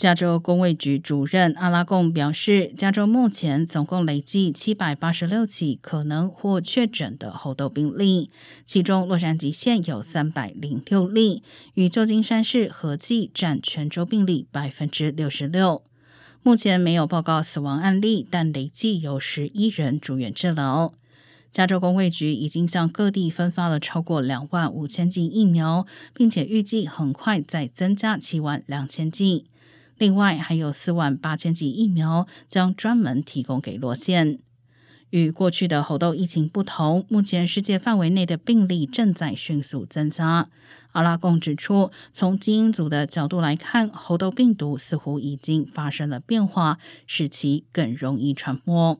加州工卫局主任阿拉贡表示，加州目前总共累计七百八十六起可能或确诊的猴痘病例，其中洛杉矶县有三百零六例，与旧金山市合计占全州病例百分之六十六。目前没有报告死亡案例，但累计有十一人住院治疗。加州工卫局已经向各地分发了超过两万五千剂疫苗，并且预计很快再增加七万两千剂。另外，还有四万八千剂疫苗将专门提供给洛县。与过去的猴痘疫情不同，目前世界范围内的病例正在迅速增加。阿拉贡指出，从基因组的角度来看，猴痘病毒似乎已经发生了变化，使其更容易传播。